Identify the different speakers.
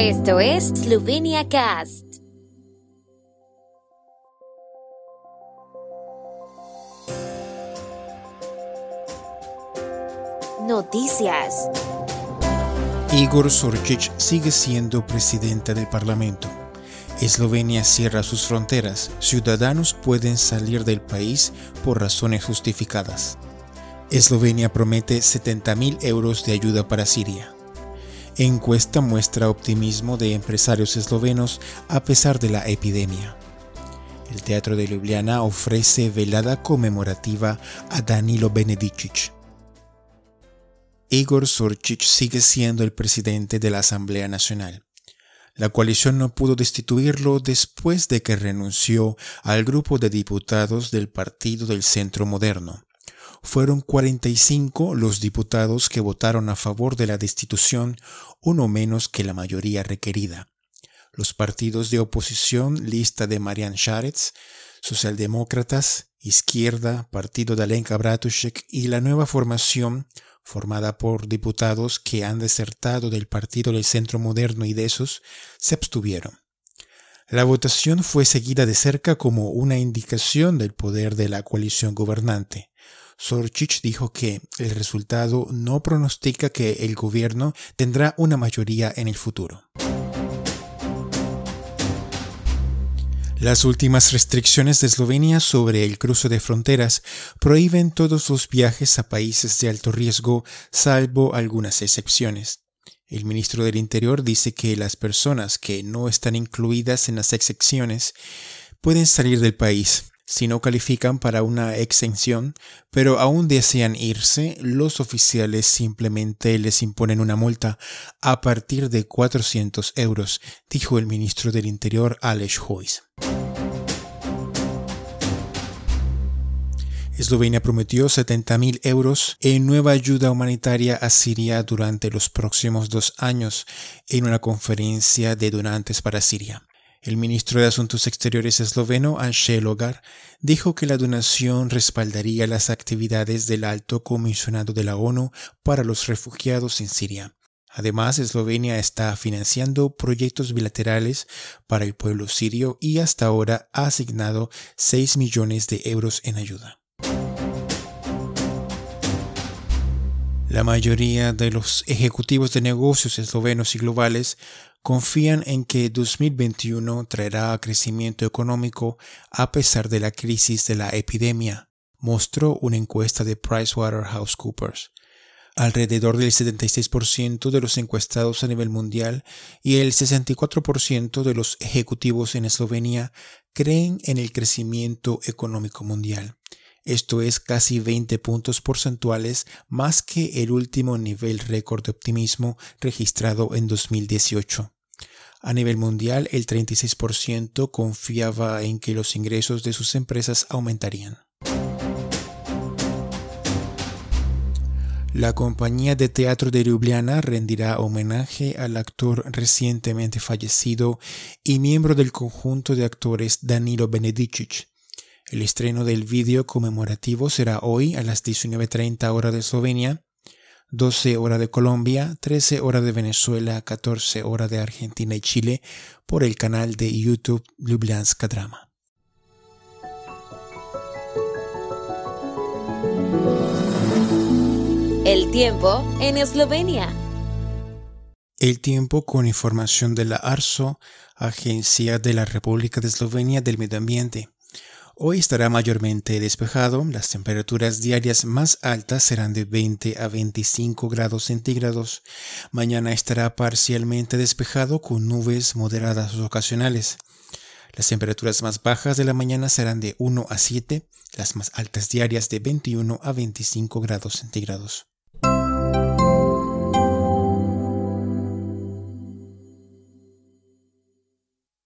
Speaker 1: Esto es Slovenia Cast. Noticias.
Speaker 2: Igor Sorčić sigue siendo presidente del Parlamento. Eslovenia cierra sus fronteras. Ciudadanos pueden salir del país por razones justificadas. Eslovenia promete 70.000 euros de ayuda para Siria. Encuesta muestra optimismo de empresarios eslovenos a pesar de la epidemia. El Teatro de Ljubljana ofrece velada conmemorativa a Danilo Benedicic. Igor Sorčić sigue siendo el presidente de la Asamblea Nacional. La coalición no pudo destituirlo después de que renunció al grupo de diputados del Partido del Centro Moderno. Fueron 45 los diputados que votaron a favor de la destitución, uno menos que la mayoría requerida. Los partidos de oposición, lista de Marian Sharetz, Socialdemócratas, Izquierda, Partido de Alenka Bratušek y la nueva formación, formada por diputados que han desertado del Partido del Centro Moderno y de esos, se abstuvieron. La votación fue seguida de cerca como una indicación del poder de la coalición gobernante. Sorchich dijo que el resultado no pronostica que el gobierno tendrá una mayoría en el futuro. Las últimas restricciones de Eslovenia sobre el cruce de fronteras prohíben todos los viajes a países de alto riesgo, salvo algunas excepciones. El ministro del Interior dice que las personas que no están incluidas en las excepciones pueden salir del país si no califican para una exención, pero aún desean irse, los oficiales simplemente les imponen una multa a partir de 400 euros, dijo el ministro del Interior Alex Hoyes. Eslovenia prometió 70.000 euros en nueva ayuda humanitaria a Siria durante los próximos dos años en una conferencia de donantes para Siria. El ministro de Asuntos Exteriores esloveno, Ansel Logar, dijo que la donación respaldaría las actividades del alto comisionado de la ONU para los refugiados en Siria. Además, Eslovenia está financiando proyectos bilaterales para el pueblo sirio y hasta ahora ha asignado 6 millones de euros en ayuda. La mayoría de los ejecutivos de negocios eslovenos y globales confían en que 2021 traerá crecimiento económico a pesar de la crisis de la epidemia, mostró una encuesta de PricewaterhouseCoopers. Alrededor del 76% de los encuestados a nivel mundial y el 64% de los ejecutivos en Eslovenia creen en el crecimiento económico mundial. Esto es casi 20 puntos porcentuales más que el último nivel récord de optimismo registrado en 2018. A nivel mundial, el 36% confiaba en que los ingresos de sus empresas aumentarían. La compañía de teatro de Ljubljana rendirá homenaje al actor recientemente fallecido y miembro del conjunto de actores Danilo Benedicic, el estreno del vídeo conmemorativo será hoy a las 19.30 horas de Eslovenia, 12 horas de Colombia, 13 horas de Venezuela, 14 horas de Argentina y Chile por el canal de YouTube Ljubljanska Drama.
Speaker 1: El tiempo en Eslovenia.
Speaker 2: El tiempo con información de la ARSO, Agencia de la República de Eslovenia del Medio Ambiente. Hoy estará mayormente despejado, las temperaturas diarias más altas serán de 20 a 25 grados centígrados. Mañana estará parcialmente despejado con nubes moderadas ocasionales. Las temperaturas más bajas de la mañana serán de 1 a 7, las más altas diarias de 21 a 25 grados centígrados.